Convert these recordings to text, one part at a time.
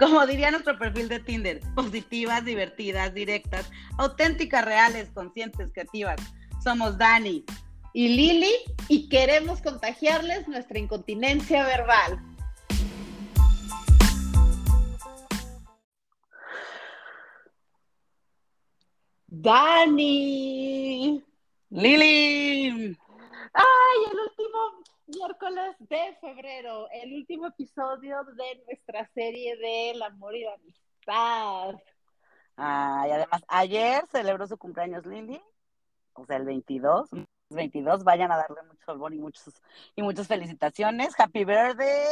Como diría nuestro perfil de Tinder, positivas, divertidas, directas, auténticas, reales, conscientes, creativas. Somos Dani y Lili y queremos contagiarles nuestra incontinencia verbal. Dani. Lili. Ay, el último miércoles de febrero, el último episodio de nuestra serie de El amor y la amistad. Ah, y además, ayer celebró su cumpleaños Lili, o sea, el 22. 22, vayan a darle mucho albor y muchos y muchas felicitaciones. Happy birthday.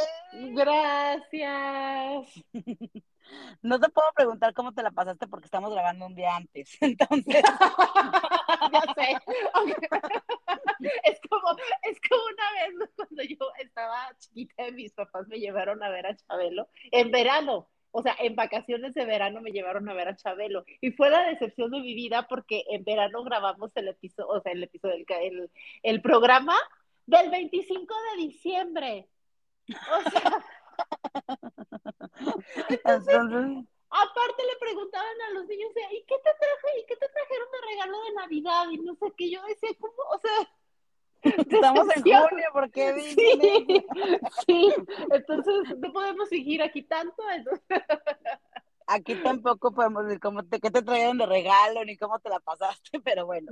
Gracias. No te puedo preguntar cómo te la pasaste porque estamos grabando un día antes. Entonces, ya sé. Es como, es como una vez cuando yo estaba chiquita y mis papás me llevaron a ver a Chabelo en verano. O sea, en vacaciones de verano me llevaron a ver a Chabelo y fue la decepción de mi vida porque en verano grabamos el episodio, o sea, el episodio, el, el programa del 25 de diciembre. O sea, entonces, aparte le preguntaban a los niños, ¿y qué te traje? ¿Y qué te trajeron de regalo de Navidad? Y no sé qué, yo decía, ¿cómo? O sea, Estamos en junio, ¿por qué sí, sí, entonces no podemos seguir aquí tanto. Aquí tampoco podemos decir cómo te, qué te trajeron de regalo ni cómo te la pasaste, pero bueno,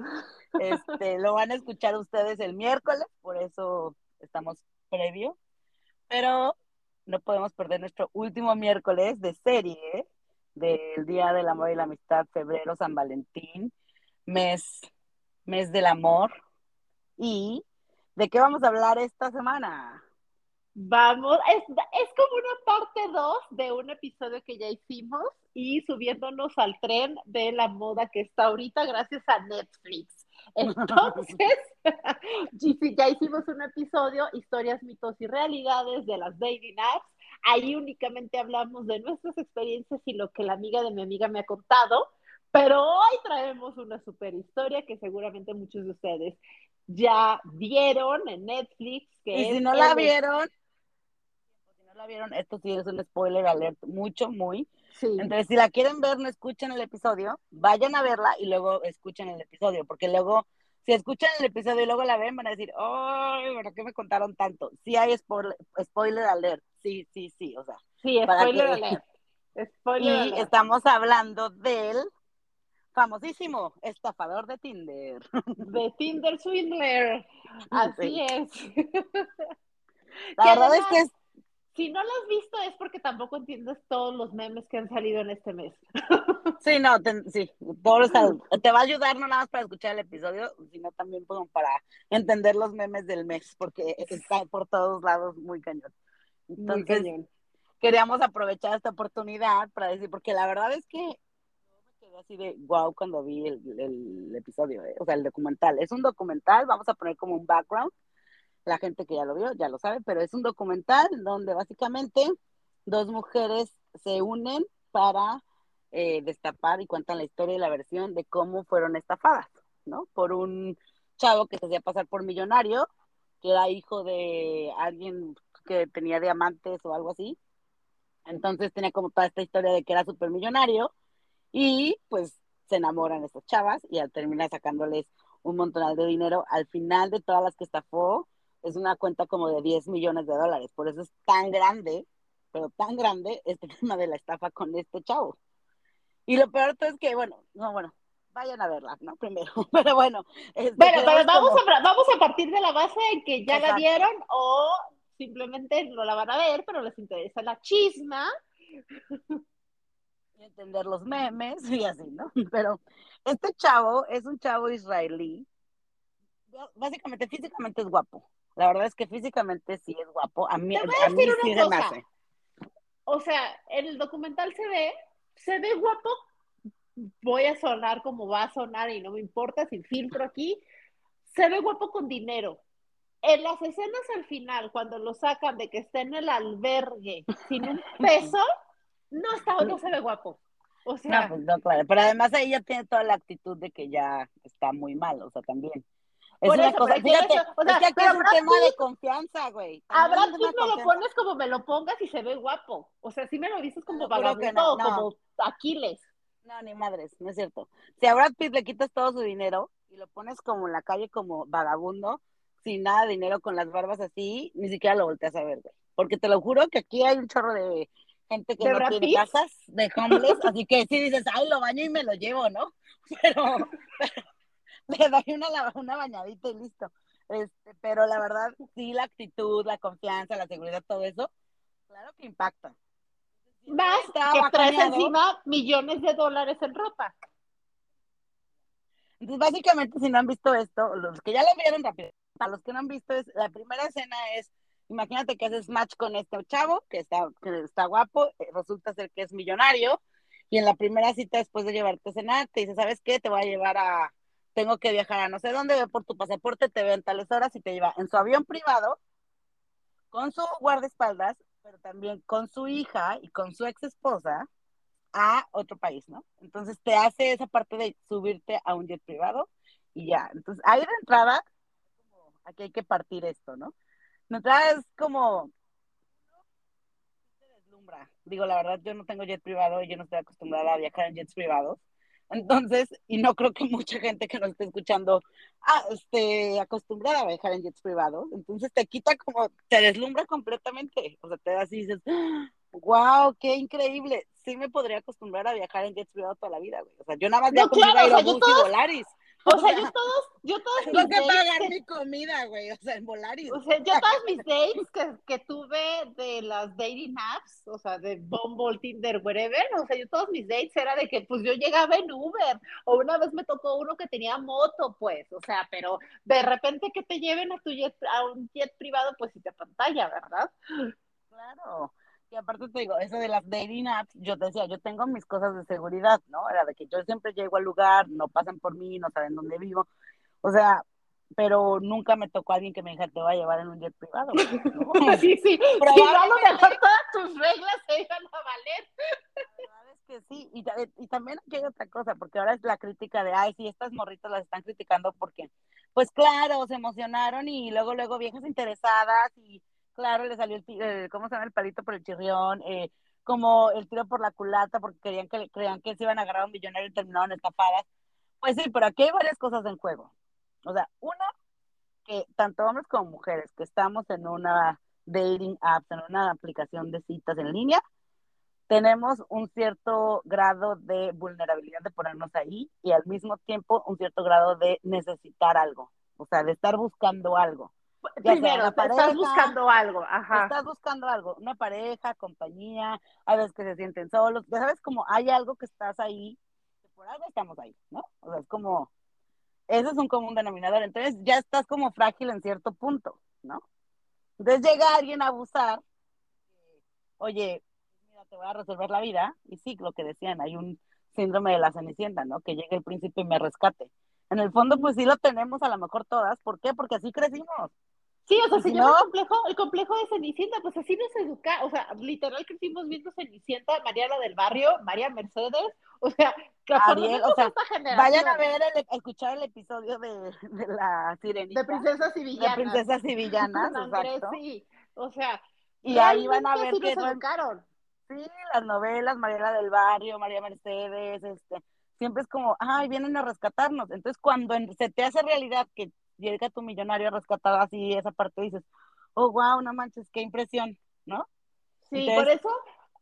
este, lo van a escuchar ustedes el miércoles, por eso estamos previo. Pero no podemos perder nuestro último miércoles de serie del Día del Amor y la Amistad, febrero, San Valentín, mes, mes del amor. ¿Y de qué vamos a hablar esta semana? Vamos, es, es como una parte 2 de un episodio que ya hicimos y subiéndonos al tren de la moda que está ahorita gracias a Netflix. Entonces, ya hicimos un episodio, historias, mitos y realidades de las dating apps. Ahí únicamente hablamos de nuestras experiencias y lo que la amiga de mi amiga me ha contado, pero hoy traemos una super historia que seguramente muchos de ustedes ya vieron en Netflix. Que y si no la vieron, si no la vieron, esto sí es un spoiler alert, mucho, muy. Entonces, si la quieren ver, no escuchen el episodio, vayan a verla y luego escuchen el episodio, porque luego, si escuchan el episodio y luego la ven, van a decir, ¡ay, ¿por qué me contaron tanto? Sí hay spoiler, spoiler alert, sí, sí, sí, o sea. Sí, spoiler alert. Spoiler y estamos hablando del famosísimo estafador de Tinder. De Tinder Swindler. Así es. La verdad es que es si no lo has visto es porque tampoco entiendes todos los memes que han salido en este mes. Sí, no, te, sí, te va a ayudar no nada más para escuchar el episodio, sino también para entender los memes del mes, porque está por todos lados muy cañón. Entonces, queríamos aprovechar esta oportunidad para decir, porque la verdad es que yo me quedé así de wow cuando vi el, episodio, ¿eh? o sea, el documental. Es un documental, vamos a poner como un background la gente que ya lo vio ya lo sabe, pero es un documental donde básicamente dos mujeres se unen para eh, destapar y cuentan la historia y la versión de cómo fueron estafadas, ¿no? Por un chavo que se hacía pasar por millonario, que era hijo de alguien que tenía diamantes o algo así. Entonces tenía como toda esta historia de que era súper millonario y pues se enamoran estas chavas y al terminar sacándoles un montón de dinero, al final de todas las que estafó, es una cuenta como de 10 millones de dólares. Por eso es tan grande, pero tan grande este tema de la estafa con este chavo. Y lo peor es que, bueno, no, bueno, vayan a verla, ¿no? Primero, pero bueno. Este, pero vamos, a, vamos a partir de la base en que ya la vieron o simplemente no la van a ver, pero les interesa la chisma. Y entender los memes y así, ¿no? Pero este chavo es un chavo israelí. Básicamente, físicamente es guapo. La verdad es que físicamente sí es guapo. A mí, a, mí sí se me hace. O sea, en el documental se ve, se ve guapo voy a sonar como va a sonar y no me importa, sin filtro aquí, se ve guapo con dinero. En las escenas al final, cuando lo sacan de que está en el albergue sin un peso, no está, no se ve guapo. O sea, no, pues no, claro. Pero además ahí ya tiene toda la actitud de que ya está muy mal, o sea, también. Es una cosa, fíjate, o sea, es que aquí es un tema de confianza, güey. A Brad Pitt me lo pones como me lo pongas y se ve guapo. O sea, sí me lo dices como vagabundo no, no. como Aquiles. No, ni madres, no es cierto. Si a Brad Pitt le quitas todo su dinero y lo pones como en la calle como vagabundo, sin nada de dinero, con las barbas así, ni siquiera lo volteas a ver, güey. Porque te lo juro que aquí hay un chorro de gente que no tiene casas, de homeless, así que si dices, ay, lo baño y me lo llevo, ¿no? Pero, le doy una, una bañadita y listo. Este, pero la verdad, sí, la actitud, la confianza, la seguridad, todo eso, claro que impacta. Más que traes encima millones de dólares en ropa. Entonces, básicamente, si no han visto esto, los que ya lo vieron rápido, para los que no han visto, es la primera escena es, imagínate que haces match con este chavo, que está, que está guapo, eh, resulta ser que es millonario, y en la primera cita, después de llevarte a cenar, te dice, ¿sabes qué? Te voy a llevar a, tengo que viajar a no sé dónde, ve por tu pasaporte, te veo en tales horas y te lleva en su avión privado, con su guardaespaldas, pero también con su hija y con su ex esposa a otro país, ¿no? Entonces te hace esa parte de subirte a un jet privado y ya. Entonces ahí de entrada, aquí hay que partir esto, ¿no? De entrada es como deslumbra. Digo, la verdad, yo no tengo jet privado y yo no estoy acostumbrada a viajar en jets privados. Entonces, y no creo que mucha gente que nos esté escuchando ah, esté acostumbrada a viajar en jets privados. Entonces te quita como, te deslumbra completamente. O sea, te das y dices, wow, qué increíble. Sí me podría acostumbrar a viajar en jets privados toda la vida, güey. O sea, yo nada más no, claro, a ir a o y Volaris. O sea, yo todos, yo todos Tengo que pagar mi comida, güey, o sea, en Volaris. O sea, yo todos mis dates que, que tuve de las dating apps, o sea, de Bumble, Tinder, wherever, o sea, yo todos mis dates era de que, pues, yo llegaba en Uber, o una vez me tocó uno que tenía moto, pues, o sea, pero de repente que te lleven a tu jet, a un jet privado, pues, si te pantalla, ¿verdad? Claro. Y aparte te digo, eso de las dating apps, yo te decía, yo tengo mis cosas de seguridad, ¿no? Era de que yo siempre llego al lugar, no pasan por mí, no saben dónde vivo. O sea, pero nunca me tocó alguien que me dijera, te voy a llevar en un jet privado. ¿no? sí, sí. Probablemente... a lo mejor todas tus reglas se iban a valer. La verdad es que sí. Y, y también aquí hay otra cosa, porque ahora es la crítica de, ay, sí, estas morritas las están criticando porque, pues claro, se emocionaron y luego, luego viejas interesadas y claro, le salió el, ¿cómo se llama? El palito por el chirrión, eh, como el tiro por la culata, porque querían que, creían que se iban a agarrar a un millonario y terminaron estafadas. Pues sí, pero aquí hay varias cosas en juego. O sea, una, que tanto hombres como mujeres que estamos en una dating app, en una aplicación de citas en línea, tenemos un cierto grado de vulnerabilidad de ponernos ahí y al mismo tiempo un cierto grado de necesitar algo, o sea, de estar buscando algo. Primero, estás buscando algo, ajá. Estás buscando algo, una pareja, compañía, a veces que se sienten solos, ya sabes como hay algo que estás ahí, que por algo estamos ahí, ¿no? O sea, es como, eso es un común denominador, entonces ya estás como frágil en cierto punto, ¿no? Entonces llega alguien a abusar, oye, mira, te voy a resolver la vida, y sí, lo que decían, hay un síndrome de la cenicienta, ¿no? Que llegue el príncipe y me rescate. En el fondo, pues sí lo tenemos a lo mejor todas. ¿Por qué? Porque así crecimos. Sí, o sea, si no, el complejo, el complejo de Cenicienta, pues así nos educa, o sea, literal crecimos viendo Cenicienta, María la del barrio, María Mercedes, o sea, Ariel, o sea, vayan a ver, el, escuchar el episodio de, de la Sirenita. De princesas y villanas. De princesas y villanas, exacto. Sí, o sea, y ahí van a ver que educaron. Sí, las novelas, María la del barrio, María Mercedes, este, siempre es como, ay, vienen a rescatarnos. Entonces, cuando se te hace realidad que llega tu millonario a rescatar así esa parte, dices, oh, wow, no manches, qué impresión, ¿no? Sí, por eso,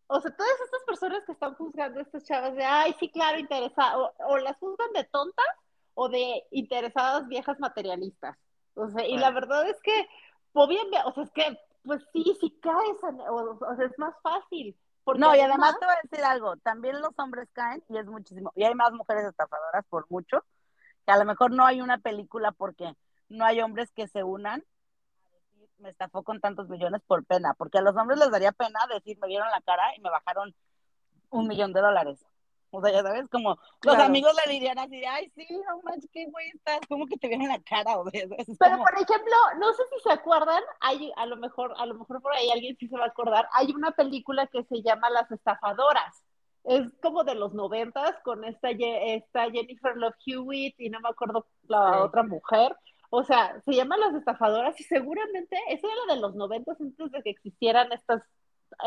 o sea, todas estas personas que están juzgando a estas chavas de, ay, sí, claro, interesadas, o, las juzgan de tontas o de interesadas viejas materialistas. O sea, y la verdad es que, pues bien, o sea, es que, pues sí, sí caes, o, o sea, es más fácil. no, y además te voy a decir algo, también los hombres caen y es muchísimo, y hay más mujeres estafadoras por mucho, que a lo mejor no hay una película porque no hay hombres que se unan a decir, me estafó con tantos millones por pena, porque a los hombres les daría pena decir, me vieron la cara y me bajaron un millón de dólares. O sea, ya sabes, como los amigos le dirían así, ay, sí, no manches, qué güey estás, como que te vieron la cara, o sea, Pero, por ejemplo, no sé si se acuerdan, hay, a lo mejor, a lo mejor por ahí alguien sí se va a acordar, hay una película que se llama Las Estafadoras. Es como de los noventas con esta, esta Jennifer Love Hewitt y no me acuerdo la otra mujer. O sea, se llama Las Estafadoras y seguramente eso era de los noventas antes de que existieran estas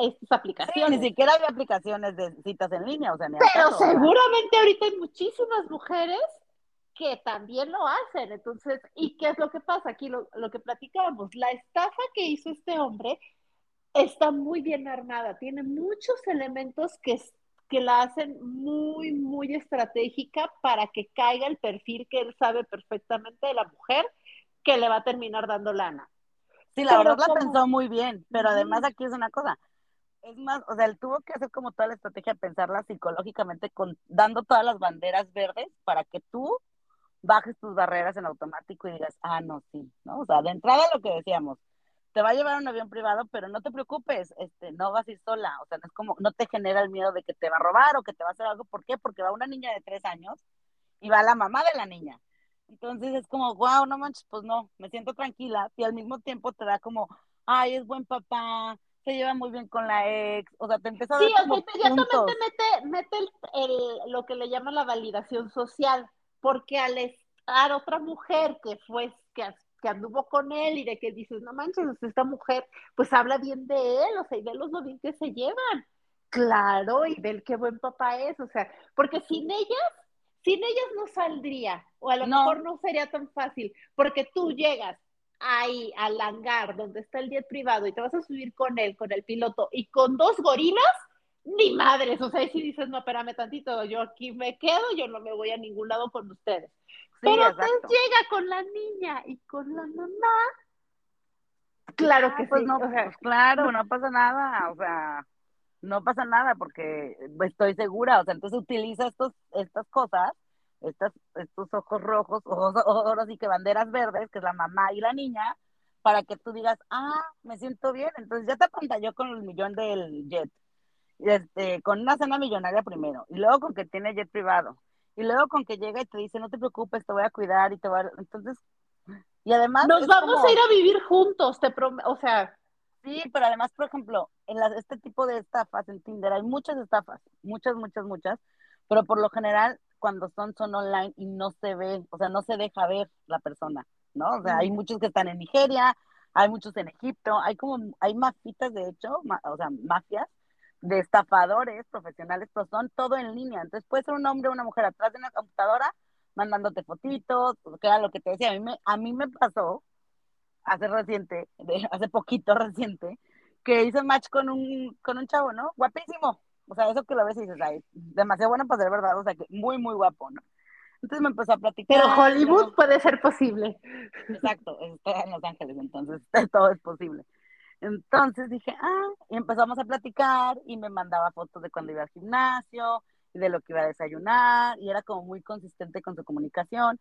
estas aplicaciones. ni siquiera había aplicaciones de citas en línea, o sea, Pero seguramente ahorita hay muchísimas mujeres que también lo hacen. Entonces, ¿y qué es lo que pasa? Aquí lo, lo que platicábamos, la estafa que hizo este hombre está muy bien armada, tiene muchos elementos que, que la hacen muy, muy estratégica para que caiga el perfil que él sabe perfectamente de la mujer que le va a terminar dando lana. Sí, la verdad la pensó muy bien, pero además aquí es una cosa, es más, o sea, él tuvo que hacer como toda la estrategia, pensarla psicológicamente, con, dando todas las banderas verdes para que tú bajes tus barreras en automático y digas, ah, no, sí, ¿no? O sea, de entrada lo que decíamos, te va a llevar un avión privado, pero no te preocupes, este, no vas a ir sola, o sea, no es como, no te genera el miedo de que te va a robar o que te va a hacer algo, ¿por qué? Porque va una niña de tres años y va la mamá de la niña. Entonces es como, wow, no manches, pues no, me siento tranquila y al mismo tiempo te da como, ay, es buen papá, se lleva muy bien con la ex, o sea, te empieza a Sí, o sea, inmediatamente mete, mete el, lo que le llama la validación social, porque al estar otra mujer que fue, que, que anduvo con él y de que dices, no manches, esta mujer, pues habla bien de él, o sea, y de los lo bien que se llevan. Claro, y del qué buen papá es, o sea, porque sin ellas sin ellas no saldría, o a lo mejor no sería tan fácil, porque tú llegas ahí al hangar donde está el jet privado y te vas a subir con él, con el piloto, y con dos gorilas, ni madres, o sea, si dices, no, espérame tantito, yo aquí me quedo, yo no me voy a ningún lado con ustedes. Pero te llega con la niña y con la mamá. Claro que pues sí. No, pues claro, no pasa nada, o sea, no pasa nada porque estoy segura, o sea, entonces utiliza estos, estas cosas, estas, estos ojos rojos, ojos, ojos así que banderas verdes, que es la mamá y la niña, para que tú digas, ah, me siento bien, entonces ya te yo con el millón del jet, este, con una cena millonaria primero, y luego con que tiene jet privado, y luego con que llega y te dice, no te preocupes, te voy a cuidar y te voy a... Entonces, y además... Nos vamos a ir a vivir juntos, te prometo, o sea, Sí, pero además, por ejemplo, en este tipo de estafas en Tinder hay muchas estafas, muchas, muchas, muchas, pero por lo general cuando son son online y no se ve, o sea, no se deja ver la persona, ¿no? O sea, hay muchos que están en Nigeria, hay muchos en Egipto, hay como, hay mafitas de hecho, o sea, mafias de estafadores profesionales, pero son todo en línea. Entonces puede ser un hombre o una mujer atrás de una computadora mandándote fotitos, que era lo que te decía. A mí me, a mí me pasó hace reciente, hace poquito reciente, que hizo match con un, con un chavo, ¿no? Guapísimo. O sea, eso que lo ves y dices, ay, demasiado bueno para ser verdad, o sea, que muy, muy guapo, ¿no? Entonces me empezó a platicar. Pero Hollywood puede ser posible. Exacto, está en Los Ángeles, entonces todo es posible. Entonces dije, ah, y empezamos a platicar y me mandaba fotos de cuando iba al gimnasio y de lo que iba a desayunar y era como muy consistente con su comunicación.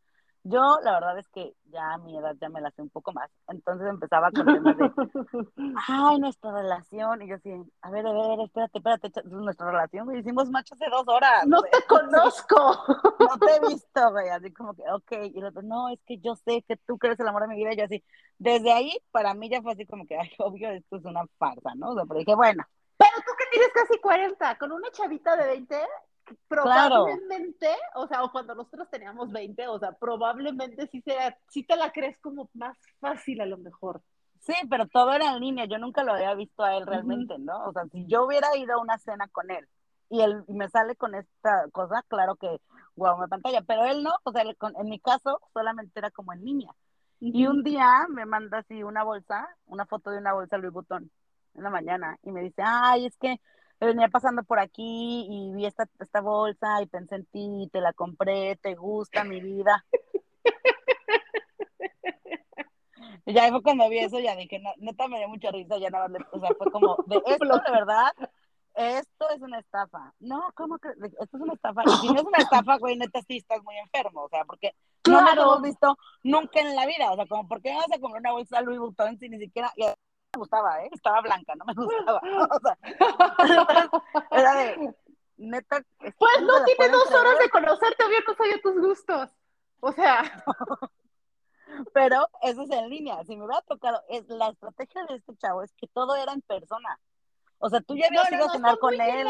Yo, la verdad es que ya a mi edad ya me la sé un poco más. Entonces empezaba con temas de, ay, nuestra relación. Y yo así, a ver, a ver, espérate, espérate, nuestra relación, güey, hicimos macho hace dos horas. No te conozco. No te he visto, güey, así como que, ok. Y el otro, no, es que yo sé que tú crees el amor de mi vida. Y yo así, desde ahí, para mí ya fue así como que, ay, obvio, esto es una farsa, ¿no? O sea, pero dije, bueno. Pero tú que tienes casi 40, con una chavita de 20, probablemente, o sea, o cuando nosotros teníamos 20, o sea, probablemente sí, sea, sí te la crees como más fácil a lo mejor. Sí, pero todo era en línea, yo nunca lo había visto a él realmente, ¿no? O sea, si yo hubiera ido a una cena con él y él me sale con esta cosa, claro que, wow, me pantalla, pero él no, o sea, en mi caso solamente era como en línea. Y un día me manda así una bolsa, una foto de una bolsa Louis Vuitton en la mañana y me dice, ay, es que venía pasando por aquí y vi esta, esta bolsa y pensé en ti, te la compré, te gusta mi vida. y ya fue cuando vi eso, ya dije, no, neta me dio mucha risa, ya nada, o sea, fue como, de esto de verdad, esto es una estafa. No, ¿cómo que? Esto es una estafa. Y si no es una estafa, güey, neta sí estás muy enfermo, o sea, porque no lo hemos visto nunca en la vida, o sea, como, ¿por qué vas a comprar una bolsa Louis Vuitton si ni siquiera gustaba, ¿eh? Estaba blanca, no me gustaba. O sea, era de, neta, Pues no tiene dos horas de conocerte, obvio no sabía tus gustos. O sea. Pero eso es en línea. Si me hubiera tocado, es, la estrategia de este chavo es que todo era en persona. O sea, tú ya habías ido a cenar con él.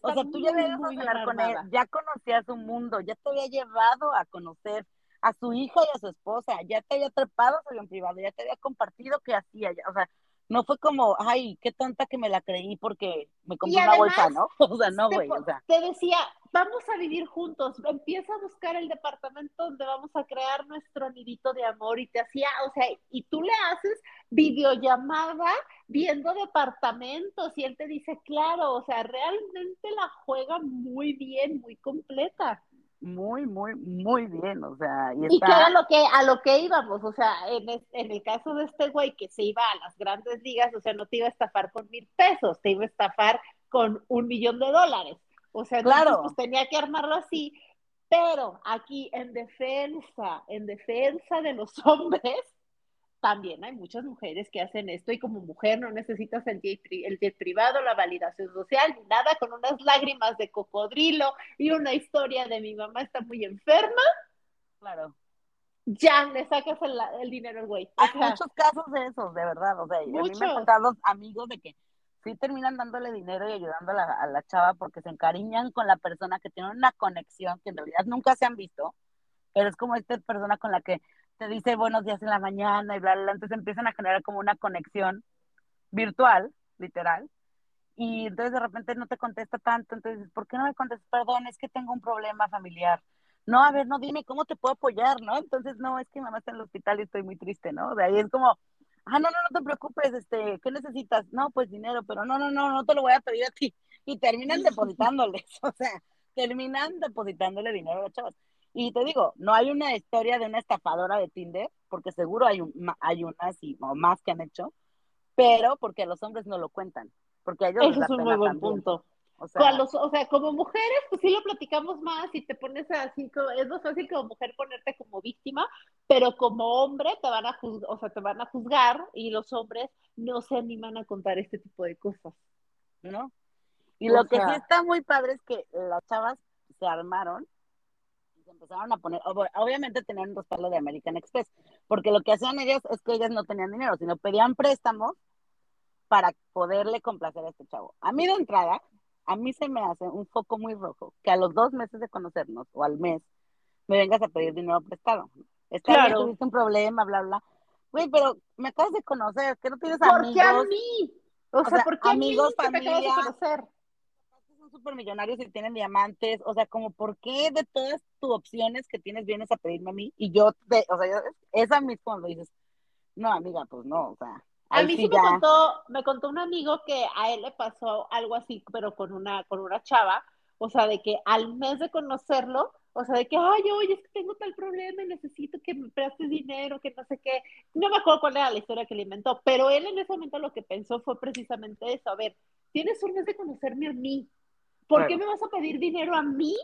o sea, tú ya habías ido a cenar con él, ya conocías su mundo, ya te había llevado a conocer a su hija y a su esposa, ya te había trepado su en privado, ya te había compartido qué hacía, o sea, no fue como, ay, qué tonta que me la creí porque me compré una bolsa, ¿no? O sea, no, güey, o sea. Te decía, vamos a vivir juntos, empieza a buscar el departamento donde vamos a crear nuestro nidito de amor y te hacía, o sea, y tú le haces videollamada viendo departamentos y él te dice, claro, o sea, realmente la juega muy bien, muy completa muy, muy, muy bien, o sea, y, está... y que era lo que, a lo que íbamos, o sea, en, en el caso de este güey que se iba a las grandes ligas, o sea, no te iba a estafar con mil pesos, te iba a estafar con un millón de dólares, o sea, claro. pues tenía que armarlo así, pero aquí en defensa, en defensa de los hombres, también hay muchas mujeres que hacen esto y como mujer no necesitas el jet, el privado, la validación social, ni nada, con unas lágrimas de cocodrilo y una historia de mi mamá está muy enferma. Claro. Ya le sacas el, dinero al güey. Hay muchos casos de esos, de verdad. O sea, a mí me han contado amigos de que sí terminan dándole dinero y ayudando a la, a la chava porque se encariñan con la persona que tiene una conexión que en realidad nunca se han visto, pero es como esta persona con la que te dice buenos días en la mañana y bla, bla, entonces empiezan a generar como una conexión virtual, literal, y entonces de repente no te contesta tanto, entonces, ¿por qué no me contestas? Perdón, es que tengo un problema familiar. No, a ver, no, dime cómo te puedo apoyar, ¿no? Entonces, no, es que mamá está en el hospital y estoy muy triste, ¿no? De ahí es como, ah, no, no, no te preocupes, este, ¿qué necesitas? No, pues dinero, pero no, no, no, no te lo voy a pedir a ti. Y terminan depositándoles, o sea, terminan depositándole dinero a los chavos. Y te digo, no hay una historia de una estafadora de Tinder, porque seguro hay, un, hay unas y, o más que han hecho, pero porque los hombres no lo cuentan. Porque ellos Eso es un muy buen punto. O sea, o sea, como mujeres, pues sí lo platicamos más y te pones así, es más fácil como mujer ponerte como víctima, pero como hombre te van a juzgar, o sea, te van a juzgar y los hombres no se animan a contar este tipo de cosas. ¿No? Y lo que sí está muy padre es que las chavas se armaron empezaron a poner, obviamente tenían un respaldo de American Express, porque lo que hacían ellas es que ellas no tenían dinero, sino pedían préstamos para poderle complacer a este chavo. A mí de entrada, a mí se me hace un foco muy rojo que a los dos meses de conocernos o al mes me vengas a pedir dinero prestado. Está claro. tuviste un problema, bla, bla. Güey, pero me acabas de conocer, que no tienes amigos. ¿Por qué a mí? O, sea, ¿por qué amigos, a mí? familia, súper millonarios y tienen diamantes, o sea, como, ¿por qué de todas tus opciones que tienes vienes a pedirme a mí? Y yo, te, o sea, esa misma cuando dices, no, amiga, pues no, o sea. A mí sí, me contó, me contó un amigo que a él le pasó algo así, pero con una, con una chava, o sea, de que al mes de conocerlo, o sea, de que, ay, oye, es que tengo tal problema y necesito que me prestes dinero, que no sé qué. No me acuerdo cuál era la historia que le inventó, pero él en ese momento lo que pensó fue precisamente eso. A ver, tienes un mes de conocerme a mí. ¿Por qué me vas a pedir dinero a mí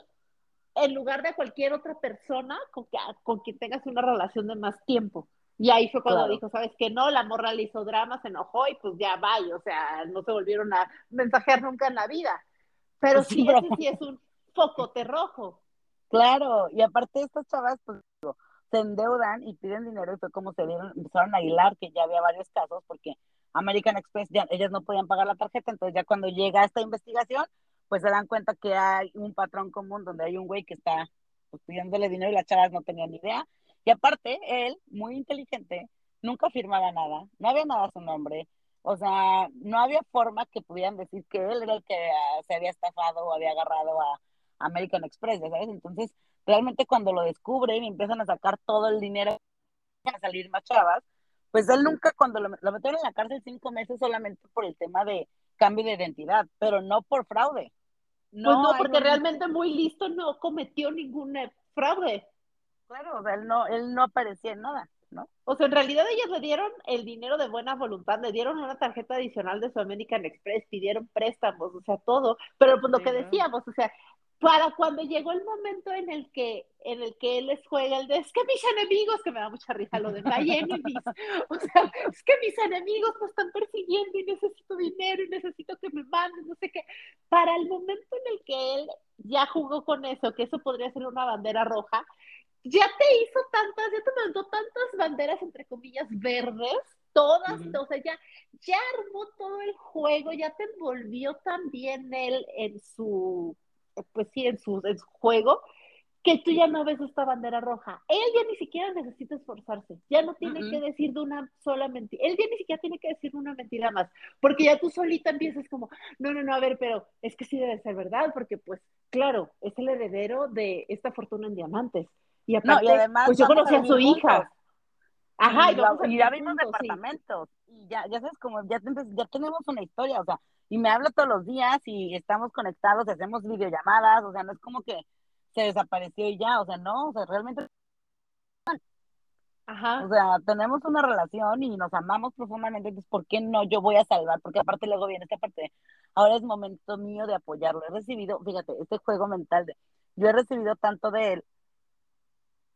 en lugar de a cualquier otra persona con, que, con quien tengas una relación de más tiempo? Y ahí fue cuando dijo, ¿sabes qué? No, la morra le hizo drama, se enojó y pues ya va, o sea, no se volvieron a mensajear nunca en la vida. Pero sí, ese sí es un focote rojo. Claro, y aparte estas chavas, pues se endeudan y piden dinero y fue como se dieron, empezaron a hilar, que ya había varios casos, porque American Express, ya, ellas no podían pagar la tarjeta, entonces ya cuando llega esta investigación, pues se dan cuenta que hay un patrón común donde hay un güey que está pues, pidiéndole dinero y las chavas no tenían ni idea. Y aparte, él, muy inteligente, nunca firmaba nada, no había nada a su nombre, o sea, no había forma que pudieran decir que él era el que ah, se había estafado o había agarrado a American Express, ¿sabes? Entonces, realmente cuando lo descubren y empiezan a sacar todo el dinero, a salir más chavas, pues él nunca, cuando lo metieron en la cárcel cinco meses solamente por el tema de cambio de identidad, pero no por fraude. Pues no, pues no, porque realmente muy listo no cometió ningún fraude. Claro, él no, él no aparecía en nada. ¿No? O sea, en realidad ellos le dieron el dinero de buena voluntad, le dieron una tarjeta adicional de su American Express, pidieron préstamos, o sea, todo, pero pues lo que decíamos, o sea, para cuando llegó el momento en el que en el que él les juega el de es que mis enemigos, que me da mucha risa lo de my enemies, o sea, es que mis enemigos me están persiguiendo y necesito dinero y necesito que me manden, no sé qué. Para el momento en el que él ya jugó con eso, que eso podría ser una bandera roja, ya te hizo tantas, ya te mandó tantas banderas entre comillas verdes, todas, o sea, ya, ya armó todo el juego, ya te envolvió también él en su pues sí, en su, en su juego, que tú ya no ves esta bandera roja. Él ya ni siquiera necesita esforzarse, ya no tiene que decir de una sola mentira, él ya ni siquiera tiene que decir una mentira más, porque ya tú solita empiezas como, no, no, no, a ver, pero es que sí debe ser verdad, porque pues, claro, es el heredero de esta fortuna en diamantes. Y aparte, además, pues yo conocí a su hija. Ajá, y, ya vimos departamentos, y ya, ya sabes, como ya, ya tenemos una historia, o sea, y me habla todos los días y estamos conectados, hacemos videollamadas, o sea, no es como que se desapareció y ya, o sea, no, o sea, realmente... Ajá. O sea, tenemos una relación y nos amamos profundamente, entonces, ¿por qué no yo voy a salvar? Porque aparte luego viene esta parte, ahora es momento mío de apoyarlo. He recibido, fíjate, este juego mental de, yo he recibido tanto de él,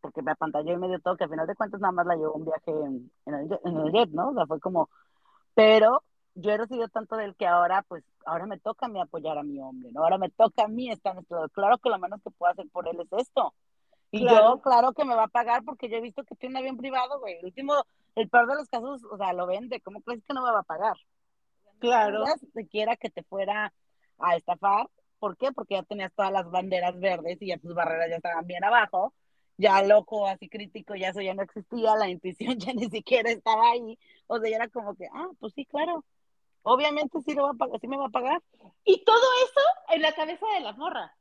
porque me apantalló y me dio todo, que al final de cuentas nada más la llevó un viaje en, el, en el jet, ¿no? O sea, fue como, pero yo he recibido tanto de él que ahora, pues, ahora me toca a mí apoyar a mi hombre, ¿no? Ahora me toca a mí estar en este lado. Claro que lo menos que puedo hacer por él es esto. Y yo, claro que me va a pagar porque yo he visto que tiene un avión privado, güey. El último, el peor de los casos, o sea, lo vende. ¿Cómo crees que no me va a pagar? Claro. Te quiera que te fuera a estafar. ¿Por qué? Porque ya tenías todas las banderas verdes y ya tus barreras ya estaban bien abajo. Ya loco, así crítico, ya eso ya no existía, la intuición ya ni siquiera estaba ahí. O sea, ya era como que, ah, pues sí, claro, obviamente sí, lo va a pagar, sí me va a pagar. Y todo eso en la cabeza de la morra.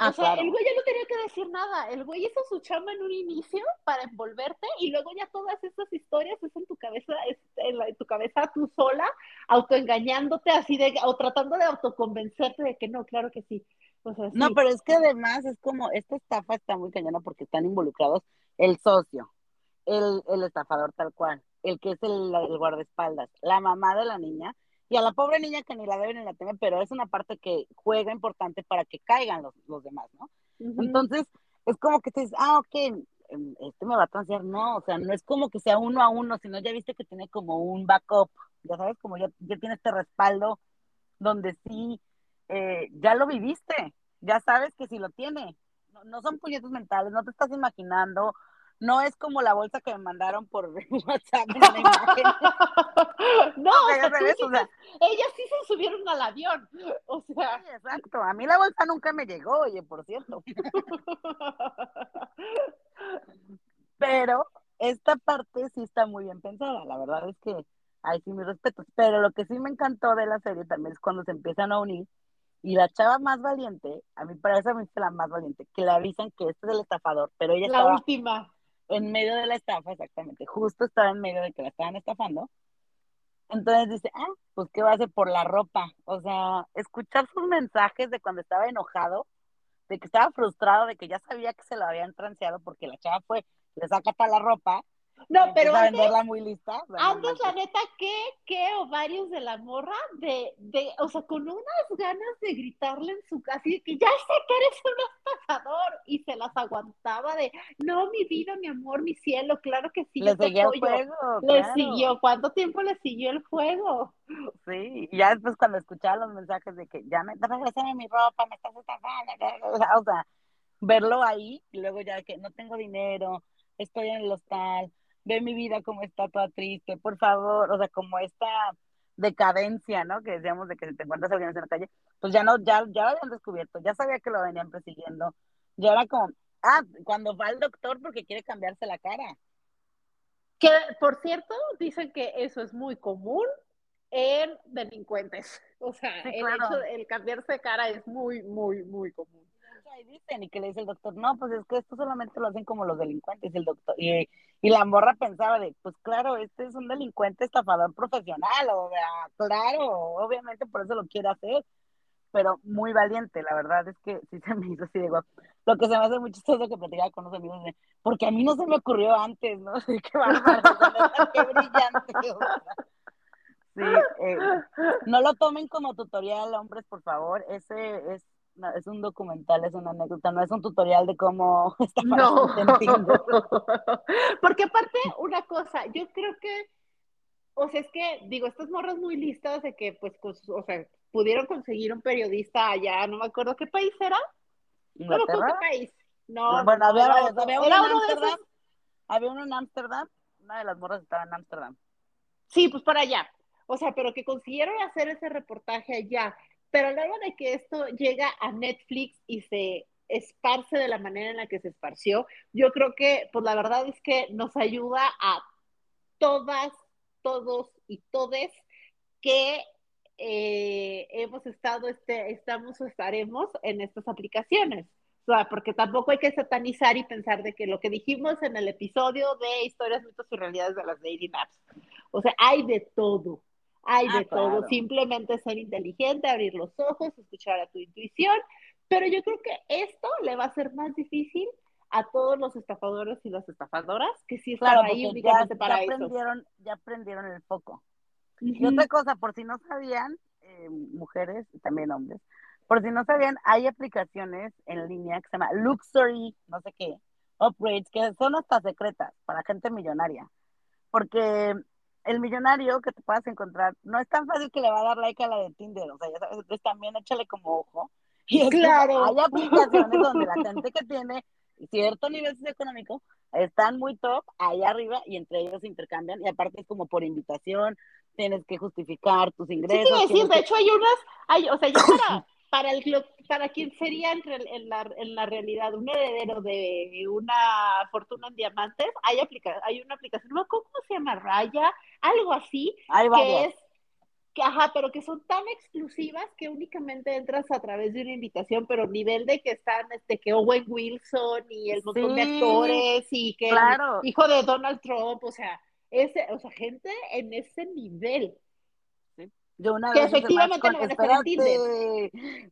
Ah, o sea, el güey ya no tenía que decir nada. El güey hizo su chamba en un inicio para envolverte y luego ya todas estas historias es en tu cabeza, es en, tu cabeza tú sola, autoengañándote así de, o tratando de autoconvencerte de que no, claro que sí. No, pero es que además es como, esta estafa está muy cañona porque están involucrados el socio, el, el estafador tal cual, el que es el, el guardaespaldas, la mamá de la niña, y a la pobre niña que ni la deben ni la temen, pero es una parte que juega importante para que caigan los, los demás, ¿no? Entonces, es como que te dices, ah, ok, em, este me va a transferir, no, o sea, no es como que sea uno a uno, sino ya viste que tiene como un backup, ya sabes, como ya, ya tiene este respaldo donde sí, eh, ya lo viviste, ya sabes que si lo tiene, no, no son puñetos mentales, no te estás imaginando, no es como la bolsa que me mandaron por WhatsApp No, ellas sí se subieron al avión. O sea. exacto. A mí la bolsa nunca me llegó, oye, por cierto. Pero esta parte sí está muy bien pensada. La verdad es que hay sí mis respetos. Pero lo que sí me encantó de la serie también es cuando se empiezan a unir y la chava más valiente, a mí parece a mí la más valiente, que le avisan que este es el estafador, pero ella la última en medio de la estafa, exactamente, justo estaba en medio de que la estaban estafando. Entonces dice, ah, pues qué va a hacer por la ropa. O sea, escuchar sus mensajes de cuando estaba enojado, de que estaba frustrado, de que ya sabía que se lo habían transeado porque la chava fue, le saca para la ropa no, pero antes, muy lista. Antes, la neta, ¿qué, qué ovarios de la morra? De, de, o sea, con unas ganas de gritarle en su casa y que ya sé que eres un estafador y se las aguantaba de, no, mi vida, mi amor, mi cielo, claro que sí. Le siguió el juego. Le siguió, ¿cuánto tiempo le siguió el juego? Sí, y ya después cuando escuchaba los mensajes de que ya me regresando mi ropa, me estás estafando, o sea, verlo ahí y luego ya que no tengo dinero, estoy en el hostal, ve mi vida como está toda triste, por favor, o sea, como esta decadencia, ¿no? Que decíamos de que si te encuentras a alguien en la calle, pues ya no, ya, ya lo habían descubierto, ya sabía que lo venían persiguiendo, ya era como, ah, cuando va al doctor porque quiere cambiarse la cara. Que, por cierto, dicen que eso es muy común en delincuentes. O sea, el hecho de el cambiarse de cara es muy, muy, muy común y dicen, que le dice el doctor, no, pues es que esto solamente lo hacen como los delincuentes, el doctor, y, y la morra pensaba de, pues claro, este es un delincuente estafador profesional, o sea, claro, obviamente por eso lo quiere hacer, pero muy valiente, la verdad es que sí se me hizo así de guapo. Lo que se me hace muy chistoso que platicaba con los amigos porque a mí no se me ocurrió antes, ¿no? Sí, qué brillante. Sí, eh, no lo tomen como tutorial, hombres, por favor. Ese es, es un documental, es una anécdota, no es un tutorial de cómo está no. Porque aparte, una cosa, yo creo que, o sea, es que, digo, estas morras muy listas de que, pues, o sea, pudieron conseguir un periodista allá, no me acuerdo qué país era. No qué país. No, bueno, había, había, uno en Ámsterdam. Había uno en Ámsterdam. Una de las morras estaba en Ámsterdam. Sí, pues para allá. O sea, pero que consiguieron hacer ese reportaje allá. Pero a la hora de que esto llega a Netflix y se esparce de la manera en la que se esparció, yo creo que, pues la verdad es que nos ayuda a todas, todos y todes que eh, hemos estado, este, estamos o estaremos en estas aplicaciones. O sea, porque tampoco hay que satanizar y pensar de que lo que dijimos en el episodio de historias, mitos y realidades de las dating apps. O sea, hay de todo, hay ah, de todo. Simplemente ser inteligente, abrir los ojos, escuchar a tu intuición. Pero yo creo que esto le va a ser más difícil a todos los estafadores y las estafadoras que sí están ahí únicamente para ya Aprendieron, ya aprendieron el foco. Y otra cosa, por si no sabían, eh, mujeres y también hombres, por si no sabían, hay aplicaciones en línea que se llama Luxury, no sé qué, Upgrades, que son hasta secretas para gente millonaria. Porque el millonario que te puedas encontrar no es tan fácil que le va a dar like a la de Tinder, o sea, ya sabes, entonces también échale como ojo. Y claro. hay aplicaciones donde la gente que tiene cierto nivel económico están muy top ahí arriba y entre ellos intercambian y aparte es como por invitación, tienes que justificar tus ingresos. Sí, decir, de hecho hay unas, hay, o sea, ya para, para, el, para quien sería en, en, la, en la realidad un heredero de una fortuna en diamantes, hay, aplica, hay una aplicación, no ¿cómo se llama? Raya, algo así, que es ajá, pero que son tan exclusivas que únicamente entras a través de una invitación, pero nivel de que están, este, que Owen Wilson y el montón de actores y que hijo de Donald Trump, o sea, ese, o sea, gente en ese nivel. Yo una que vez efectivamente hice match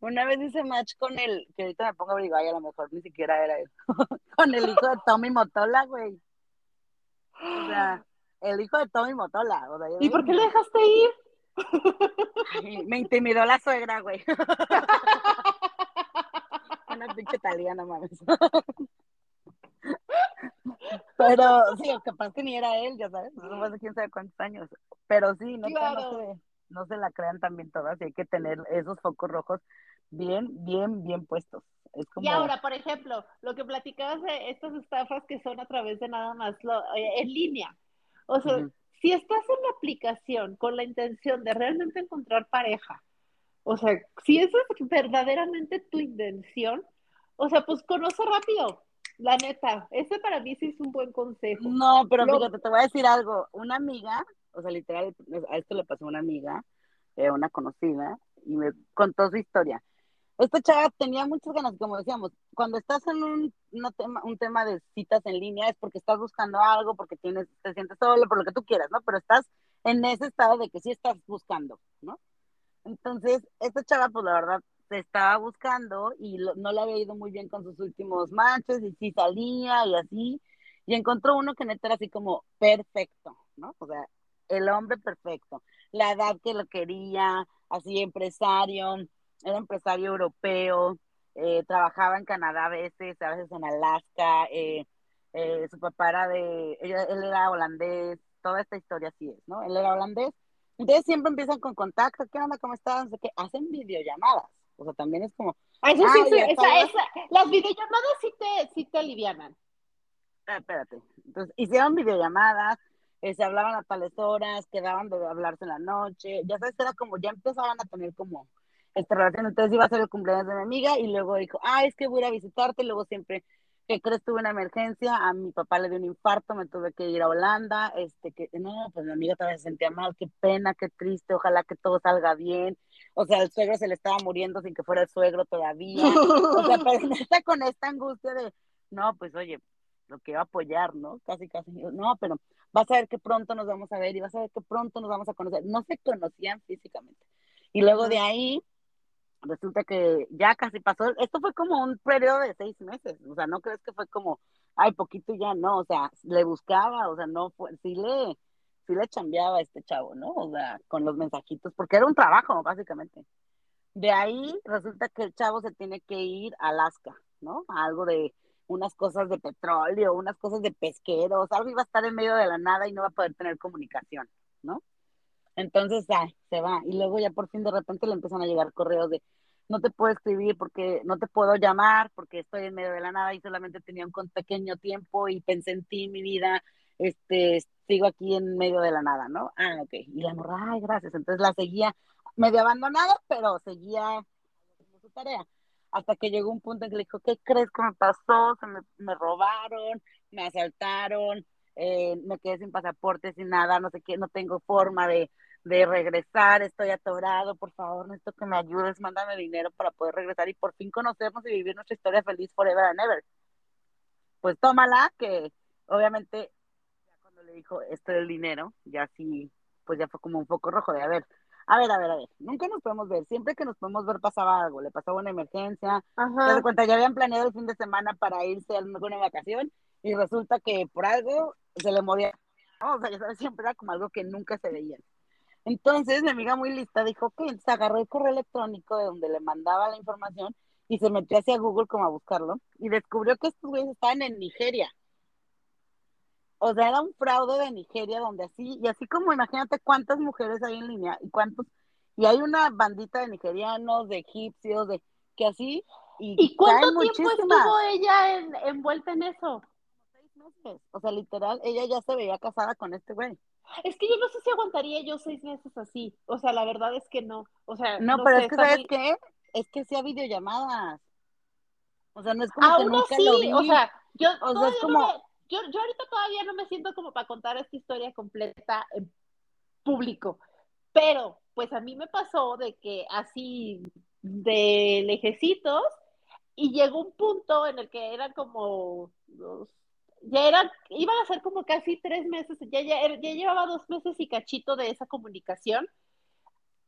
con, una vez hice match con el, que ahorita me pongo a averiguar y a lo mejor ni siquiera era él, con el hijo de Tommy Motola, güey. O sea, el hijo de Tommy Motola. O sea, ¿Y por qué le dejaste ir? me intimidó la suegra, güey. Una pinche italiana, mames. Pero sí, capaz que ni era él, ya sabes, no sé quién sabe cuántos años. Pero sí, no, se, no se la crean también todas y hay que tener esos focos rojos bien, bien, bien puestos. Y ahora, por ejemplo, lo que platicabas de estas estafas que son a través de nada más lo, eh, en línea. O sea, si estás en la aplicación con la intención de realmente encontrar pareja, o sea, si es verdaderamente tu intención, o sea, pues conoce rápido, la neta. Ese para mí sí es un buen consejo. No, pero fíjate, te voy a decir algo. Una amiga, o sea, literal, a esto le pasó una amiga, eh, una conocida, y me contó su historia esta chava tenía muchas ganas, como decíamos, cuando estás en un, tema, un tema de citas en línea es porque estás buscando algo, porque tienes, te sientes solo, por lo que tú quieras, ¿no? Pero estás en ese estado de que sí estás buscando, ¿no? Entonces, esta chava, pues la verdad, se estaba buscando y no le había ido muy bien con sus últimos matches y sí salía y así, y encontró uno que neta era así como perfecto, ¿no? O sea, el hombre perfecto, la edad que lo quería, así empresario, era empresario europeo, eh, trabajaba en Canadá a veces, a veces en Alaska, eh, eh, su papá era de, él, era holandés, toda esta historia así es, ¿no? Él era holandés. Entonces siempre empiezan con contacto, ¿qué onda? ¿Cómo estás? No hacen videollamadas. O sea, también es como... Eso sí, sí las videollamadas sí te, sí te alivianan. Ah, espérate. Entonces, hicieron videollamadas, se hablaban a tales horas, quedaban de hablarse en la noche, ya sabes, era como, ya empezaban a tener como esta relación. Entonces iba a ser el cumpleaños de mi amiga y luego dijo, ah, es que voy a visitarte. Y luego siempre, que crees? Tuve una emergencia, a mi papá le dio un infarto, me tuve que ir a Holanda. Este, que no, pues mi amiga todavía se sentía mal, qué pena, qué triste, ojalá que todo salga bien. O sea, el suegro se le estaba muriendo sin que fuera el suegro todavía. O sea, pero está con esta angustia de, no, pues oye, lo a apoyar, ¿no? Casi, casi. No, pero vas a ver que pronto nos vamos a ver y vas a ver que pronto nos vamos a conocer. No se conocían físicamente. Y luego de ahí resulta que ya casi pasó, esto fue como un periodo de seis meses, o sea, no crees que fue como, ay, poquito ya no, o sea, le buscaba, o sea, no fue, sí le, sí le chambeaba a este chavo, ¿no? O sea, con los mensajitos, porque era un trabajo, básicamente. De ahí resulta que el chavo se tiene que ir a Alaska, ¿no? algo de unas cosas de petróleo, unas cosas de pesqueros, algo iba a estar en medio de la nada y no va a poder tener comunicación, ¿no? Entonces, ay, se va. Y luego ya por fin de repente le empiezan a llegar correos de, no te puedo escribir porque no te puedo llamar porque estoy en medio de la nada y solamente tenía un pequeño tiempo y pensé en ti, mi vida, este, sigo aquí en medio de la nada, ¿no? Ah, ok. Y la morra, ay, gracias. Entonces la seguía medio abandonada, pero seguía su tarea. Hasta que llegó un punto en que le dijo, ¿qué crees que me pasó? Se me, me robaron, me asaltaron, eh, me quedé sin pasaporte, sin nada, no sé qué, no tengo forma de, de regresar, estoy atorado, por favor, necesito que me ayudes, mándame dinero para poder regresar y por fin conocernos y vivir nuestra historia feliz forever and ever. Pues tómala, que obviamente ya cuando le dijo esto del dinero, ya sí, pues ya fue como un foco rojo de a ver, a ver, a ver, a ver, nunca nos podemos ver, siempre que nos podemos ver pasaba algo, le pasaba una emergencia, Ajá. cuenta, ya habían planeado el fin de semana para irse a alguna vacación y resulta que por algo se le movía, o sea, ya sabes, siempre era como algo que nunca se veía. Entonces mi amiga muy lista dijo que se agarró el correo electrónico de donde le mandaba la información y se metió hacia Google como a buscarlo y descubrió que estos güeyes estaban en Nigeria. O sea, era un fraude de Nigeria donde así, y así como imagínate cuántas mujeres hay en línea y cuántos, y hay una bandita de nigerianos, de egipcios, de que así. ¿Y, cuánto tiempo estuvo ella envuelta en eso? Seis meses. O sea, literal, ella ya se veía casada con este güey. Es que yo no sé si aguantaría yo seis meses así. O sea, la verdad es que no. O sea, no, pero es que, ¿sabes qué? Es que sea videollamadas. O sea, no es como que nunca lo vi. O sea, yo, o sea, es como... yo, yo ahorita todavía no me siento como para contar esta historia completa en público. Pero, pues a mí me pasó de que así de lejecitos y llegó un punto en el que eran como ya era, iban a ser como casi tres meses, ya, ya, ya llevaba dos meses y cachito de esa comunicación.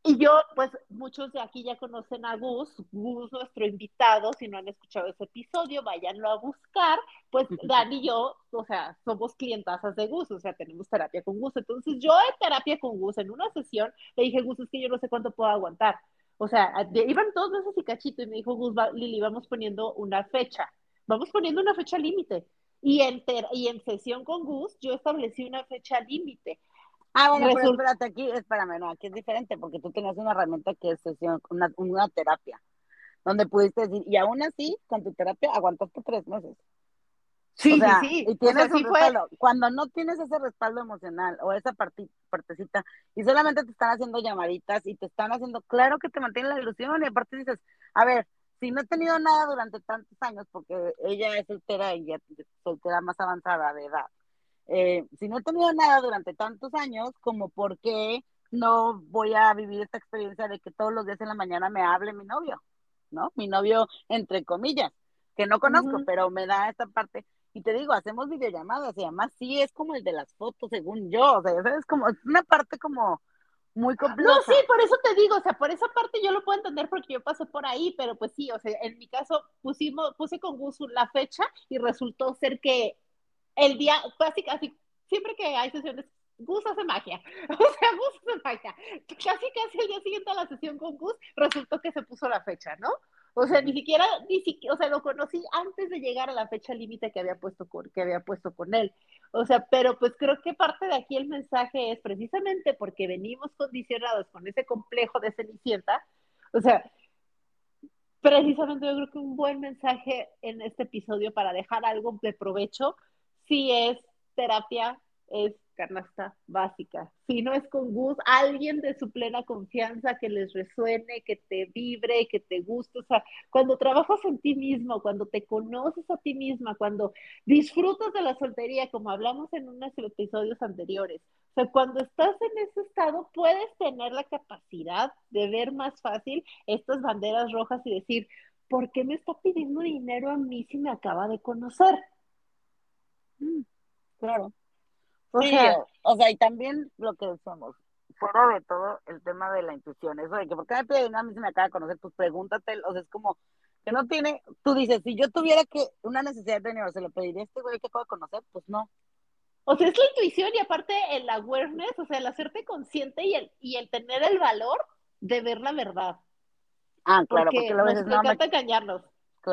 Y yo, pues muchos de aquí ya conocen a Gus, Gus, nuestro invitado, si no han escuchado ese episodio, váyanlo a buscar, pues Dan y yo, o sea, somos clientazas de Gus, o sea, tenemos terapia con Gus. Entonces yo en terapia con Gus, en una sesión, le dije, Gus, es que yo no sé cuánto puedo aguantar. O sea, iban dos meses y cachito, y me dijo, Gus, Lili, vamos poniendo una fecha, vamos poniendo una fecha límite. Y en, y en sesión con Gus, yo establecí una fecha límite. Ah, bueno, pero espérate, aquí, espérame, no, aquí es diferente, porque tú tenías una herramienta que es sesión, una, una terapia, donde pudiste decir, y aún así, con tu terapia aguantaste tres meses. Sí, sí, sí. Y tienes un respaldo. Cuando no tienes ese respaldo emocional o esa partecita y solamente te están haciendo llamaditas y te están haciendo, claro que te mantiene la ilusión y aparte dices, a ver, si no he tenido nada durante tantos años, porque ella es soltera y ya soltera más avanzada de edad, eh, si no he tenido nada durante tantos años, como por qué no voy a vivir esta experiencia de que todos los días en la mañana me hable mi novio, ¿no? Mi novio, entre comillas, que no conozco, pero me da esta parte. Y te digo, hacemos videollamadas y además sí es como el de las fotos, según yo, o sea, es como, es una parte como muy complejo. No, sí, por eso te digo, o sea, por esa parte yo lo puedo entender porque yo pasé por ahí, pero pues sí, o sea, en mi caso pusimos, puse con Gus la fecha y resultó ser que el día, casi, casi, siempre que hay sesiones, Gus hace magia, o sea, Gus hace magia. Casi, casi el día siguiente a la sesión con Gus resultó que se puso la fecha, ¿no? O sea, ni siquiera, ni siquiera, o sea, lo conocí antes de llegar a la fecha límite que había puesto con, que había puesto con él. O sea, pero pues creo que parte de aquí el mensaje es precisamente porque venimos condicionados con ese complejo de Cenicienta. O sea, precisamente yo creo que un buen mensaje en este episodio para dejar algo de provecho sí es terapia, es canasta básica. Si no es con Gus, alguien de su plena confianza que les resuene, que te vibre, que te guste. O sea, cuando trabajas en ti mismo, cuando te conoces a ti misma, cuando disfrutas de la soltería, como hablamos en unos episodios anteriores. O sea, cuando estás en ese estado, puedes tener la capacidad de ver más fácil estas banderas rojas y decir, ¿por qué me está pidiendo dinero a mí si me acaba de conocer? Mm, claro. O sea, o sea, y también lo que decimos, fuera de todo el tema de la intuición, eso de que porque me piden a mí se me acaba de conocer, pues pregúntate, o sea, es como que no tiene, tú dices, si yo tuviera que una necesidad de dinero, ¿se lo pediría a este güey que acabo de conocer? Pues no. O sea, es la intuición y aparte el awareness, o sea, el hacerte consciente y el, y el tener el valor de ver la verdad. Ah, claro, porque, lo nos veces no me... encanta engañarnos.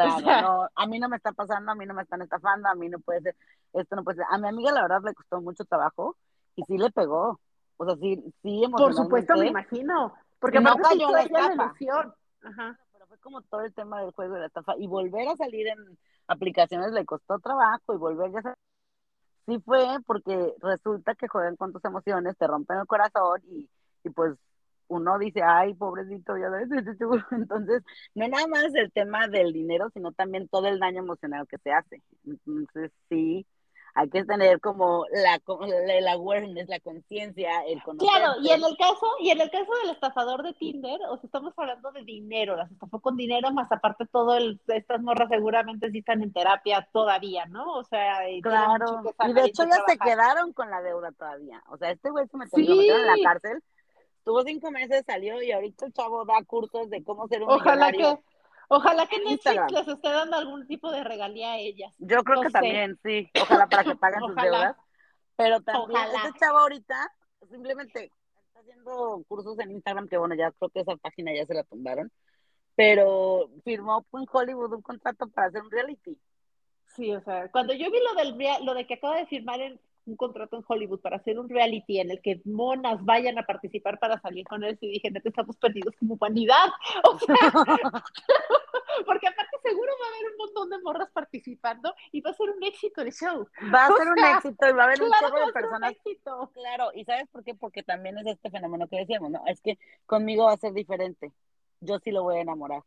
Claro, O sea- no, a mí no me está pasando, a mí no me están estafando, a mí no puede ser, esto no puede ser. A mi amiga la verdad le costó mucho trabajo y sí le pegó. O sea, sí, sí Por supuesto, me imagino. Porque no cayó la estafa. Ajá. pero fue como todo el tema del juego de la estafa y volver a salir en aplicaciones le costó trabajo y volver ya a- sí fue porque resulta que juegan con tus emociones, te rompen el corazón y, y pues uno dice, ay, pobrecito, ya sabes, entonces no nada más el tema del dinero, sino también todo el daño emocional que se hace. Entonces sí, hay que tener como la, el awareness, la conciencia, el conocer. Claro, y en el caso, y en el caso del estafador de Tinder, o sea, estamos hablando de dinero, las estafó con dinero, más aparte todo el, estas morras seguramente sí están en terapia todavía, ¿no? O sea, y Claro, y de hecho ya se quedaron con la deuda todavía. O sea, este güey se metió, Sí. en la cárcel, estuvo cinco meses, salió y ahorita el chavo da cursos de cómo ser un Ojalá millonario. que, ojalá que Netflix les esté dando algún tipo de regalía a ellas. Yo creo No que sé. también, sí, ojalá para que paguen sus deudas. Pero también Ojalá. este chavo ahorita simplemente está haciendo cursos en Instagram, que bueno, ya creo que esa página ya se la tumbaron, pero firmó en Hollywood un contrato para hacer un reality. Sí, o sea, cuando yo vi lo del lo de que acaba de firmar en- un contrato en Hollywood para hacer un reality en el que monas vayan a participar para salir con él, sí dije, neta, estamos perdidos como humanidad. O sea, porque aparte seguro va a haber un montón de morras participando y va a ser un éxito el show. Va a O ser un éxito y va a haber un chorro de personas. Claro, ¿y sabes por qué? Porque también es este fenómeno que decíamos, ¿no? Es que conmigo va a ser diferente. Yo sí lo voy a enamorar.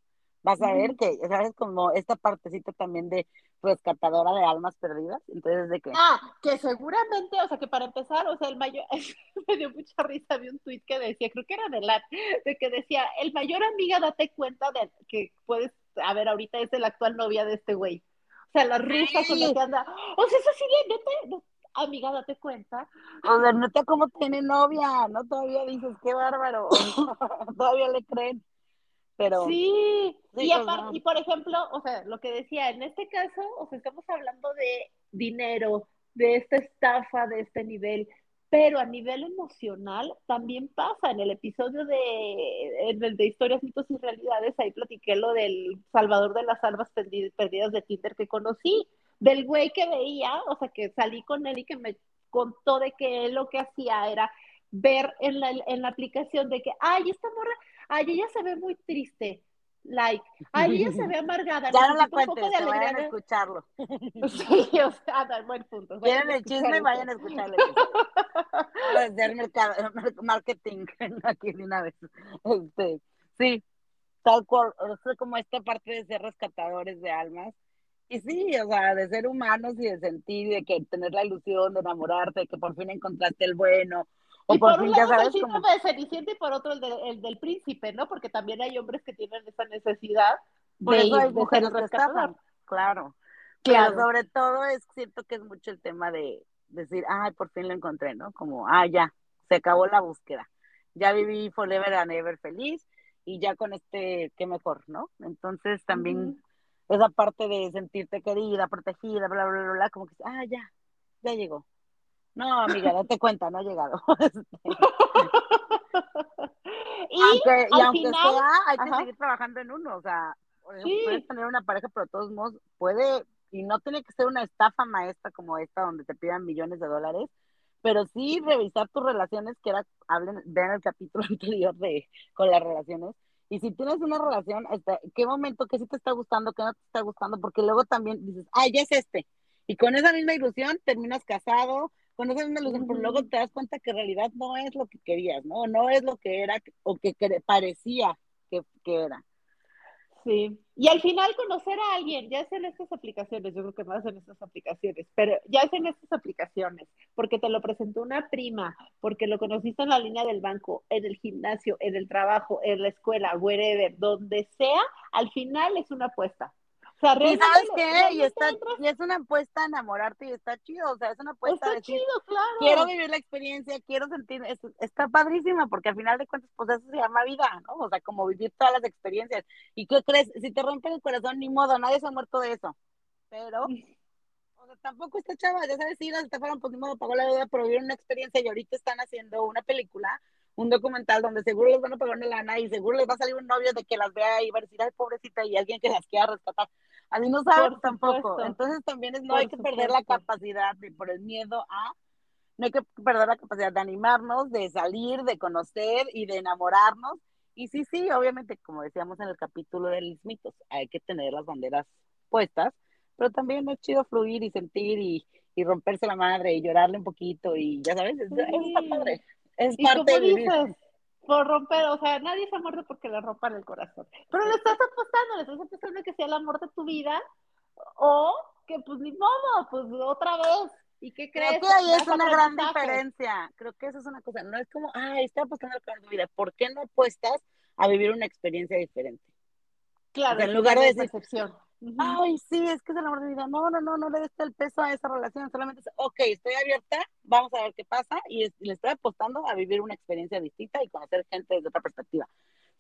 Vas a ver que, ¿sabes? Como esta partecita también de rescatadora de almas perdidas. Entonces, de que, Ah, que seguramente, o sea, que para empezar, o sea, el mayor, me dio mucha risa, vi un tuit que decía, creo que era de Lat, de que decía, el mayor amiga, date cuenta de que puedes, a ver, ahorita es la actual novia de este güey. O sea, la rusa con la que anda, o sea, eso sí, de, neta, no, amiga, date cuenta. o sea, neta, ¿cómo tiene novia? ¿No? Todavía dices, qué bárbaro. Todavía le creen. Pero, Sí, Sí, y, o apar- sea. y por ejemplo, o sea, lo que decía, en este caso, o sea, estamos hablando de dinero, de esta estafa, de este nivel, pero a nivel emocional también pasa. En el episodio de, en el de Historias, Mitos y Realidades, ahí platiqué lo del Salvador de las Almas Perdi- Perdidas de Tinder que conocí, del güey que veía, o sea, que salí con él y que me contó de que él lo que hacía era ver en la, en la aplicación de que, ay, esta morra ay, ella se ve muy triste, like, ay, ella se ve amargada, ya no la necesito un poco cuentes, de vayan a escucharlo. Sí, o sea, da buen punto. Quieren el chisme, vayan a escucharlo. Hacer mercado, marketing aquí de una vez. Este, sí, tal cual, o sea, como esta parte de ser rescatadores de almas. Y sí, o sea, de ser humanos y de sentir, de que tener la ilusión de enamorarte, de que por fin encontraste el bueno, o Y por, por un ya lado es el sabes, como... síndrome de Cenicienta y por otro el, de- el del príncipe, ¿no? Porque también hay hombres que tienen esa necesidad Por de, eso hay mujeres el que claro. Claro. Pero sobre todo es siento que es mucho el tema de decir, ay, por fin lo encontré, ¿no? Como, ah, ya, se acabó la búsqueda. Ya viví forever and ever feliz y ya con este, qué mejor, ¿no? Entonces también esa parte de sentirte querida, protegida, bla, bla, bla, bla, como que, ah, ya, ya llegó. No, amiga, date cuenta, no ha llegado. y aunque, y aunque final, sea, hay que ajá. seguir trabajando en uno. O sea, Sí. puedes tener una pareja, pero de todos modos puede, y no tiene que ser una estafa maestra como esta, donde te pidan millones de dólares, pero sí revisar tus relaciones, que era, hablen, vean el capítulo anterior de con las relaciones. Y si tienes una relación, hasta qué momento, qué sí te está gustando, qué no te está gustando, porque luego también dices, ay, ya es este. Y con esa misma ilusión terminas casado, con esa misma ilusión, pero luego te das cuenta que en realidad no es lo que querías, ¿no? No es lo que era o que parecía que, que era. Sí. Y al final conocer a alguien, ya es en estas aplicaciones, yo creo que más en estas aplicaciones, pero ya es en estas aplicaciones, porque te lo presentó una prima, porque lo conociste en la línea del banco, en el gimnasio, en el trabajo, en la escuela, wherever, donde sea, al final es una apuesta. Y sabes qué, y, está, y es una apuesta a enamorarte y está chido, o sea, es una apuesta está chido, claro. quiero vivir la experiencia, quiero sentir, está padrísima, porque al final de cuentas, pues eso se llama vida, ¿no? O sea, como vivir todas las experiencias. ¿Y qué crees? Si te rompen el corazón, ni modo, nadie se ha muerto de eso. Pero, o sea, tampoco está chava, ya sabes, si las estafaron, pues ni modo, pagó la deuda, pero vivir una experiencia y ahorita están haciendo una película un documental donde seguro les van a pagar una lana y seguro les va a salir un novio de que las vea y va a decir, ay, pobrecita, y alguien que las quiera rescatar. A mí no sabes tampoco. Entonces también es, no hay que perder la capacidad de, por el miedo a, no hay que perder la capacidad de animarnos, de salir, de conocer y de enamorarnos. Y sí, sí, obviamente, como decíamos en el capítulo de los mitos, hay que tener las banderas puestas, pero también es chido fluir y sentir y, y romperse la madre y llorarle un poquito y ya sabes, es, está padre. Es parte de por romper, o sea, nadie se ha muerto porque le rompan el corazón. Pero le estás apostando, le estás apostando que sea el amor de tu vida, o que pues ni modo, pues otra vez. ¿Y qué crees? Creo que ahí es una gran diferencia. Creo que eso es una cosa. No es como, ay, estoy apostando al amor de tu vida. ¿Por qué no apuestas a vivir una experiencia diferente? Claro, en lugar de decir, Ay, sí, es que es el amor de vida. No, no, no, no le des el peso a esa relación. Solamente, ok, estoy abierta, vamos a ver qué pasa y le estoy apostando a vivir una experiencia distinta y conocer gente desde otra perspectiva.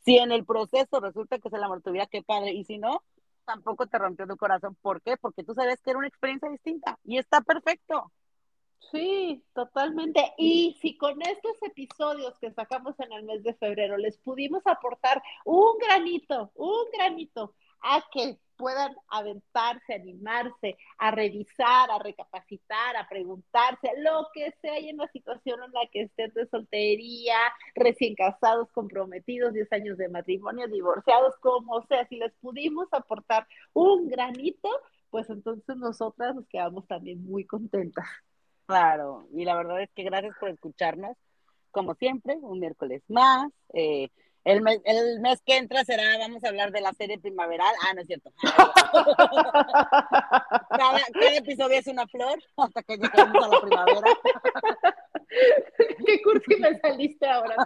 Si en el proceso resulta que es el amor de tu vida, qué padre. Y si no, tampoco te rompió tu corazón. ¿Por qué? Porque tú sabes que era una experiencia distinta y está perfecto. Sí, totalmente. Y si con estos episodios que sacamos en el mes de febrero les pudimos aportar un granito, un granito a que puedan aventarse, animarse, a revisar, a recapacitar, a preguntarse, lo que sea y en la situación en la que estén de soltería, recién casados, comprometidos, 10 años de matrimonio, divorciados, como sea, si les pudimos aportar un granito, pues entonces nosotras nos quedamos también muy contentas. Claro, y la verdad es que gracias por escucharnos, como siempre, un miércoles más. Eh, el mes, el mes que entra será, vamos a hablar de la serie primaveral. Ah, no es cierto. cada, episodio es una flor hasta que lleguemos a la primavera. Qué cursi me saliste ahora.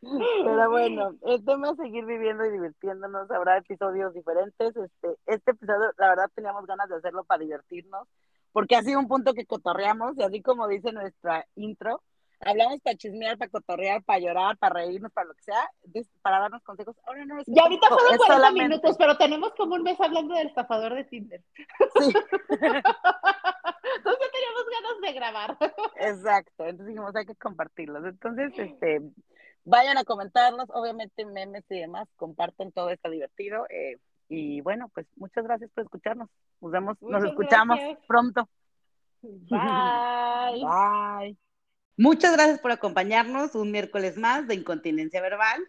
Pero bueno, el tema es seguir viviendo y divirtiéndonos. Habrá episodios diferentes. Este, este episodio, la verdad, teníamos ganas de hacerlo para divertirnos, porque ha sido un punto que cotorreamos, y así como dice nuestra intro, hablamos para chismear, para cotorrear, para llorar, para reírnos, para lo que sea, para darnos consejos. Ahora no Y ahorita fueron 40 minutos, pero tenemos como un mes hablando del estafador de Tinder. Sí. Entonces teníamos ganas de grabar. Exacto, entonces dijimos hay que compartirlos. Entonces, este, vayan a comentarnos, obviamente memes y demás, comparten todo, está divertido. Eh, y bueno, pues muchas gracias por escucharnos. Nos vemos, nos escuchamos pronto. Bye. Bye. Muchas gracias por acompañarnos un miércoles más de Incontinencia Verbal.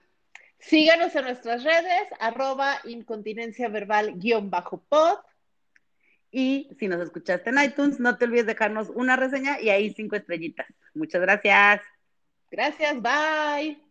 Síganos en nuestras redes, arroba incontinencia verbal guion bajo pod. Y si nos escuchaste en iTunes, no te olvides dejarnos una reseña y ahí cinco estrellitas. Muchas gracias. Gracias, bye.